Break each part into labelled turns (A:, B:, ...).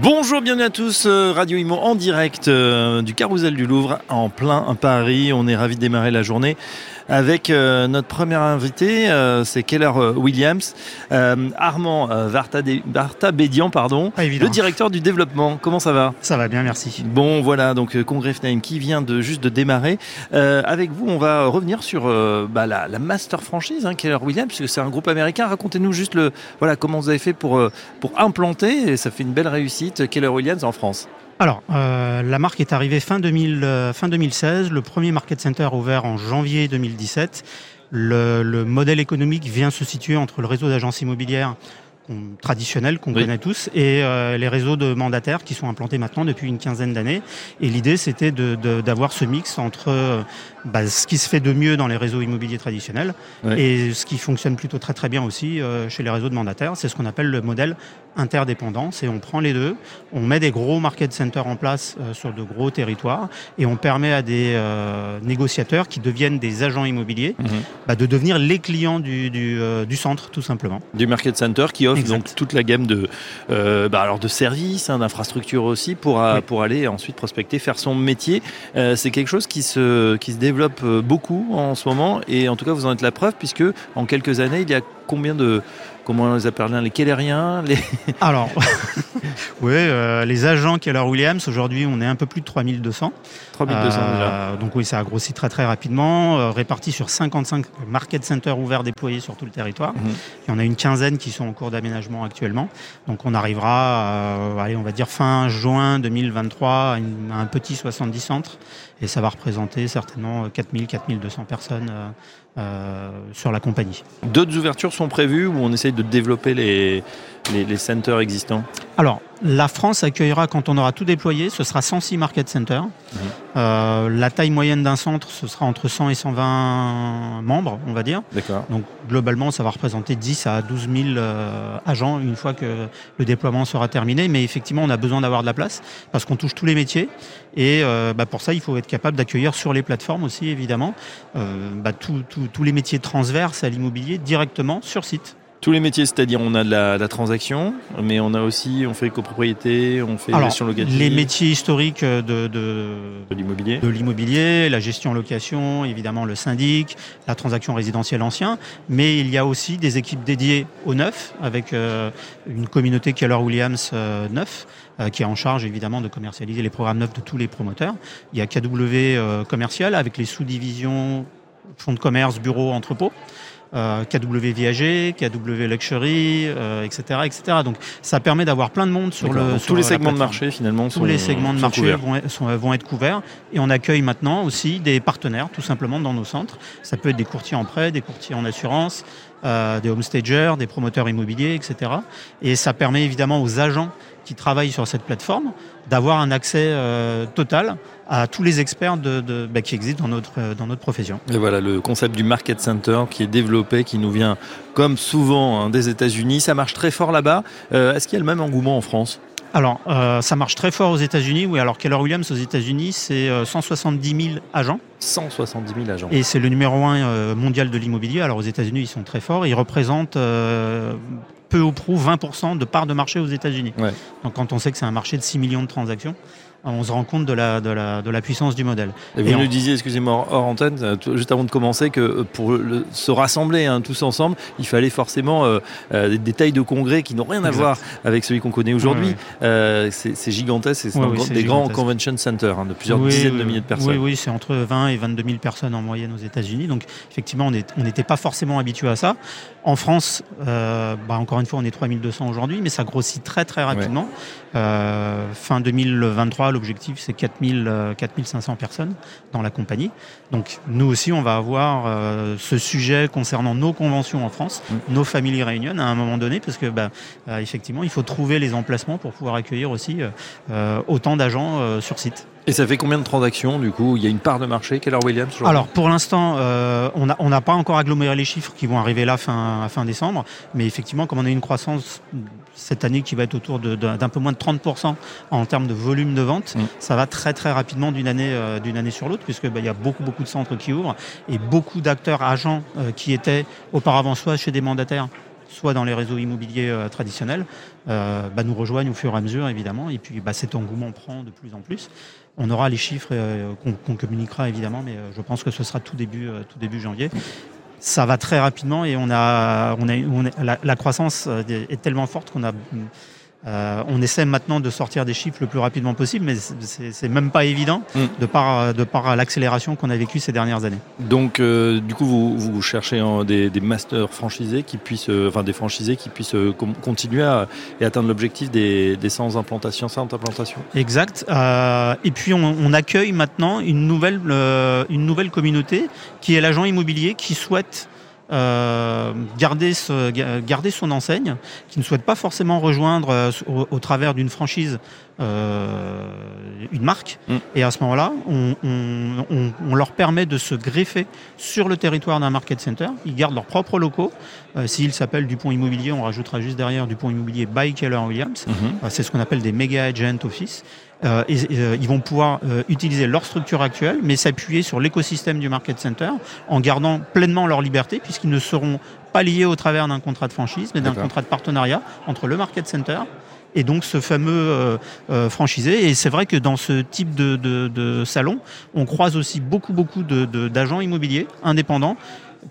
A: Bonjour, bienvenue à tous, euh, Radio Imo en direct euh, du Carousel du Louvre en plein Paris. On est ravis de démarrer la journée avec euh, notre premier invité, c'est Keller Williams, Armand Vartabédian, pardon, le directeur du développement. Comment ça va?
B: Ça va bien, merci.
A: Bon, voilà, donc Congrès FNAIM qui vient de juste de démarrer. avec vous, on va revenir sur bah, la, master franchise hein, Keller Williams, puisque c'est un groupe américain. Racontez-nous juste le, voilà, comment vous avez fait pour, pour implanter, et ça fait une belle réussite, Keller Williams en France.
B: Alors, euh, la marque est arrivée fin, 2000, euh, 2016. Le premier market center ouvert en janvier 2017. Le, le, modèle économique vient se situer entre le réseau d'agences immobilières traditionnels qu'on connaît tous et euh, les réseaux de mandataires qui sont implantés maintenant depuis une quinzaine d'années. Et l'idée, c'était d'avoir de, ce mix entre euh, bah, ce qui se fait de mieux dans les réseaux immobiliers traditionnels et ce qui fonctionne plutôt très très bien aussi euh, chez les réseaux de mandataires. C'est ce qu'on appelle le modèle interdépendance et on prend les deux, on met des gros market centers en place sur de gros territoires et on permet à des négociateurs qui deviennent des agents immobiliers mhm. bah, de devenir les clients du, du, du centre tout simplement.
A: Du market center qui offre donc toute la gamme de, euh, bah, alors de services, hein, d'infrastructures aussi pour, euh, pour aller ensuite prospecter, faire son métier. Euh, c'est quelque chose qui se, qui se développe beaucoup en ce moment. Et en tout cas vous en êtes la preuve puisque en quelques années il y a combien de comment on les appelle les Kelleriens les...
B: Alors, oui, les agents Keller Williams, aujourd'hui on est un peu plus de 3200.
A: 3200 déjà.
B: Donc oui, ça a grossi très très rapidement, réparti sur 55 market centers ouverts déployés sur tout le territoire. Mhm. Il y en a une quinzaine qui sont en cours d'aménagement actuellement. Donc on arrivera, allez, on va dire fin juin 2023 à, un petit 70 centres et ça va représenter certainement 4000, 4200 personnes euh, euh, sur la compagnie.
A: D'autres ouvertures sont prévues ou on essaye de développer les, les, centers existants
B: Alors, la France accueillera quand on aura tout déployé, ce sera 106 market centers. Mhm. Euh, la taille moyenne d'un centre, ce sera entre 100 et 120 membres, on va dire.
A: D'accord.
B: Donc globalement, ça va représenter 10 à 12 000 euh, agents une fois que le déploiement sera terminé. Mais effectivement, on a besoin d'avoir de la place parce qu'on touche tous les métiers. Et bah, pour ça, il faut être capable d'accueillir sur les plateformes aussi, évidemment, bah, tous les métiers transverses à l'immobilier directement sur site.
A: Tous les métiers, c'est-à-dire on a de la, transaction, mais on a aussi, on fait copropriété, on fait gestion locative.
B: Les métiers historiques de, de,
A: l'immobilier.
B: De l'immobilier, la gestion location, évidemment le syndic, la transaction résidentielle ancien, mais il y a aussi des équipes dédiées au neuf, avec euh, une communauté Keller Williams euh, neuf, euh, qui est en charge évidemment de commercialiser les programmes neufs de tous les promoteurs. Il y a KW commercial avec les sous-divisions fonds de commerce, bureaux, entrepôts. Euh, KW Viager, KW Luxury, euh, etc., etc. Donc ça permet d'avoir plein de monde sur le.
A: tous les segments de marché finalement.
B: Tous les segments de marché vont, vont, être couverts et on accueille maintenant aussi des partenaires tout simplement dans nos centres. Ça peut être des courtiers en prêt, des courtiers en assurance, euh, des homestagers, des promoteurs immobiliers, etc. Et ça permet évidemment aux agents qui travaillent sur cette plateforme d'avoir un accès euh, total à tous les experts bah, qui existent dans notre, euh, dans notre profession.
A: Et voilà le concept du Market Center qui est développé, qui nous vient comme souvent hein, des États-Unis. Ça marche très fort là-bas. Euh, est-ce qu'il y a le même engouement en France?
B: Alors, ça marche très fort aux États-Unis. Oui, alors Keller Williams aux États-Unis, c'est 170 000 agents.
A: 170 000 agents.
B: Et c'est le numéro un mondial de l'immobilier. Alors aux États-Unis, ils sont très forts. Ils représentent peu ou prou 20% de part de marché aux États-Unis. Donc quand on sait que c'est un marché de 6 millions de transactions, on se rend compte de la, de la, de la puissance du modèle.
A: Et vous nous disiez, excusez-moi, hors antenne, euh, juste avant de commencer, que euh, pour se rassembler hein, tous ensemble, il fallait forcément euh, des, tailles de congrès qui n'ont rien à voir avec celui qu'on connaît aujourd'hui. c'est gigantesque, c'est des grands convention centers hein, de plusieurs dizaines de milliers de personnes.
B: Oui, oui, c'est entre 20 et 22 000 personnes en moyenne aux États-Unis. Donc effectivement, on n'était pas forcément habitué à ça. En France, bah, encore une fois, on est 3200 aujourd'hui, mais ça grossit très très rapidement. fin 2023, l'objectif c'est 4000, 4500 euh, personnes dans la compagnie. Donc nous aussi, on va avoir euh, ce sujet concernant nos conventions en France, mm. nos familles réunion à un moment donné, parce que bah, euh, effectivement, il faut trouver les emplacements pour pouvoir accueillir aussi autant d'agents sur site.
A: Et ça fait combien de transactions du coup? Il y a une part de marché Keller Williams
B: Alors pour l'instant, euh, on n'a on pas encore aggloméré les chiffres qui vont arriver là fin, fin décembre, mais effectivement, comme on a une croissance cette année qui va être autour d'un peu moins de 30% en termes de volume de vente, ça va très très rapidement d'une année, euh, d'une année sur l'autre, puisque bah, il y a beaucoup beaucoup de centres qui ouvrent et beaucoup d'acteurs agents euh, qui étaient auparavant soit chez des mandataires, soit dans les réseaux immobiliers euh, traditionnels, bah, nous rejoignent au fur et à mesure évidemment, et puis bah, cet engouement prend de plus en plus. On aura les chiffres euh, qu'on communiquera évidemment, mais je pense que ce sera tout début, tout début janvier. Ça va très rapidement et on a, on a, la, la, croissance est tellement forte qu'on a euh, on essaie maintenant de sortir des chiffres le plus rapidement possible, mais c'est même pas évident mm. de par, de par l'accélération qu'on a vécue ces dernières années.
A: Donc, euh, du coup, vous, vous cherchez des, des, masters franchisés qui puissent, euh, enfin des franchisés qui puissent continuer à, et atteindre l'objectif des, des 100 implantations, 100 implantations.
B: Exact. et puis, on, on, accueille maintenant une nouvelle, une nouvelle communauté qui est l'agent immobilier qui souhaite euh, garder, son enseigne, qui ne souhaite pas forcément rejoindre euh, au, travers d'une franchise une marque. Mm. Et à ce moment-là, on, leur permet de se greffer sur le territoire d'un market center. Ils gardent leurs propres locaux. S'ils s'appellent Dupont Immobilier, on rajoutera juste derrière Dupont Immobilier by Keller Williams. Mm-hmm. C'est ce qu'on appelle des méga agent office. Euh, euh, ils vont pouvoir euh, utiliser leur structure actuelle, mais s'appuyer sur l'écosystème du market center en gardant pleinement leur liberté, puisqu'ils ne seront pas liés au travers d'un contrat de franchise, mais d'un contrat de partenariat entre le market center et donc ce fameux franchisé. Et c'est vrai que dans ce type de, salon, on croise aussi beaucoup, beaucoup d'agents immobiliers indépendants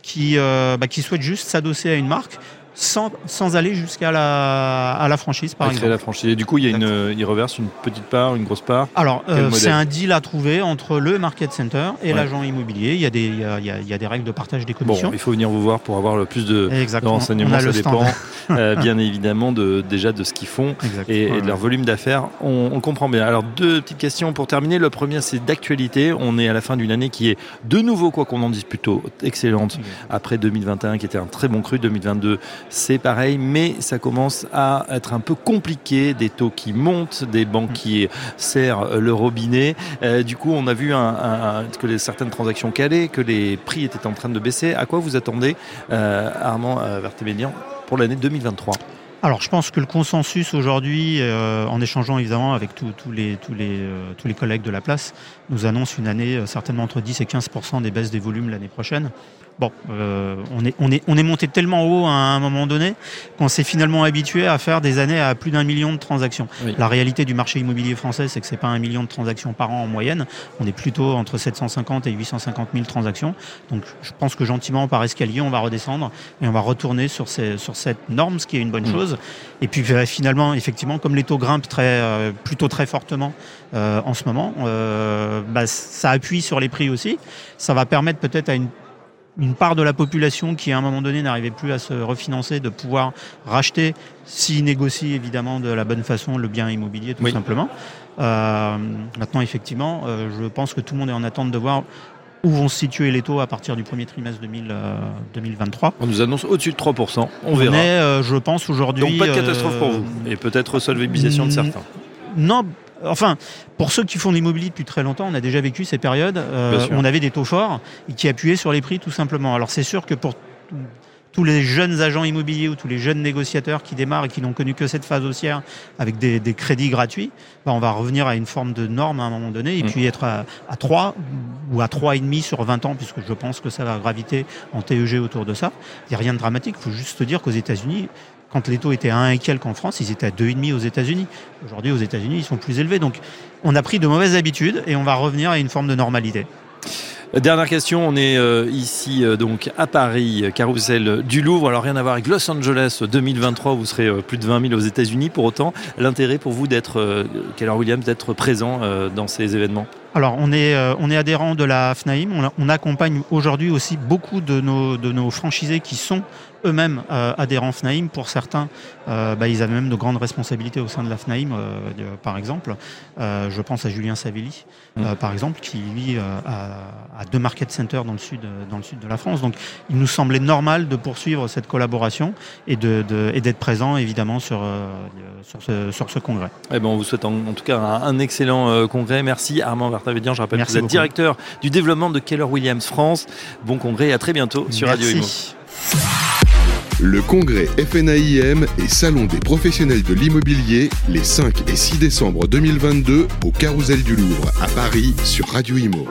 B: qui, bah, qui souhaitent juste s'adosser à une marque sans, sans aller jusqu'à la, à la franchise, par exemple.
A: la franchise. Et du coup, il, y a une, il reverse une petite part, une grosse part
B: Alors, euh, c'est un deal à trouver entre le market center et l'agent immobilier. Il y, a des, il, y a, il y, a, des règles de partage des commissions.
A: Bon, il faut venir vous voir pour avoir le plus de, renseignements. Ça dépend euh, bien évidemment de, déjà de ce qu'ils font et, de leur volume d'affaires. On, on, comprend bien. Alors, deux petites questions pour terminer. Le premier, c'est d'actualité. On est à la fin d'une année qui est de nouveau, quoi qu'on en dise plutôt, excellente. Après 2021, qui était un très bon cru. 2022, c'est pareil, mais ça commence à être un peu compliqué, des taux qui montent, des banques qui serrent le robinet. Euh, du coup, on a vu que certaines transactions calaient, que les prix étaient en train de baisser. À quoi vous attendez, euh, Armand euh, Vertémédian, pour l'année 2023
B: alors, je pense que le consensus aujourd'hui, euh, en échangeant évidemment avec tous les, tous, les, tous les collègues de la place, nous annonce une année certainement entre 10 et 15% des baisses des volumes l'année prochaine. Bon, euh, on, est, on, est, on est monté tellement haut à un moment donné qu'on s'est finalement habitué à faire des années à plus d'un million de transactions. La réalité du marché immobilier français, c'est que c'est pas un million de transactions par an en moyenne. On est plutôt entre 750 et 850 000 transactions. Donc, je pense que gentiment, par escalier, on va redescendre et on va retourner sur, ces, sur cette norme, ce qui est une bonne mm. chose. Et puis, euh, finalement, effectivement, comme les taux grimpent très, euh, plutôt très fortement en ce moment, bah, ça appuie sur les prix aussi. Ça va permettre peut-être à une une part de la population qui à un moment donné n'arrivait plus à se refinancer, de pouvoir racheter, s'il négocie évidemment de la bonne façon le bien immobilier tout simplement. Euh, maintenant effectivement, euh, je pense que tout le monde est en attente de voir où vont se situer les taux à partir du premier trimestre 2023. Euh,
A: On nous annonce au-dessus de 3%, on, verra.
B: Mais je pense aujourd'hui...
A: Donc pas de catastrophe pour vous, et peut-être solvabilisation de certains.
B: Non, enfin, pour ceux qui font de l'immobilier depuis très longtemps, on a déjà vécu ces périodes euh, où on avait des taux forts et qui appuyaient sur les prix tout simplement. Alors c'est sûr que pour tous les jeunes agents immobiliers ou tous les jeunes négociateurs qui démarrent et qui n'ont connu que cette phase haussière avec des, crédits gratuits, bah, on va revenir à une forme de norme à un moment donné et mm. puis être à, à 3 ou à 3,5 sur 20 ans, puisque je pense que ça va graviter en TEG autour de ça. Il n'y a rien de dramatique, il faut juste dire qu'aux États-Unis, quand les taux étaient à 1 et quelques en France, ils étaient à 2,5 aux États-Unis. Aujourd'hui, aux États-Unis, ils sont plus élevés. Donc, on a pris de mauvaises habitudes et on va revenir à une forme de normalité.
A: Dernière question, on est euh, ici euh, donc à Paris, carrousel du Louvre. Alors rien à voir avec Los Angeles 2023, vous serez euh, plus de 20 000 aux États-Unis. Pour autant, l'intérêt pour vous d'être, Keller Williams, d'être présent dans ces événements?
B: Alors, on est, euh, on est adhérent de la FNAIM. On, on accompagne aujourd'hui aussi beaucoup de nos, de nos franchisés qui sont eux-mêmes euh, adhérents FNAIM. Pour certains, euh, bah, ils avaient même de grandes responsabilités au sein de la FNAIM, par exemple. je pense à Julien Savelli, mm. par exemple, qui lui a, deux market centers dans le, sud, dans le sud de la France. Donc, il nous semblait normal de poursuivre cette collaboration et d'être de, et présent, évidemment, sur, sur, ce, sur ce congrès.
A: Eh ben, on vous souhaite en, tout cas un, excellent congrès. Merci Armand Vartavédian. Je rappelle que vous êtes directeur du développement de Keller Williams France. Bon congrès et à très bientôt sur Radio Imo.
C: Le congrès FNAIM et Salon des professionnels de l'immobilier les 5 et 6 décembre 2022 au Carousel du Louvre à Paris sur Radio Imo.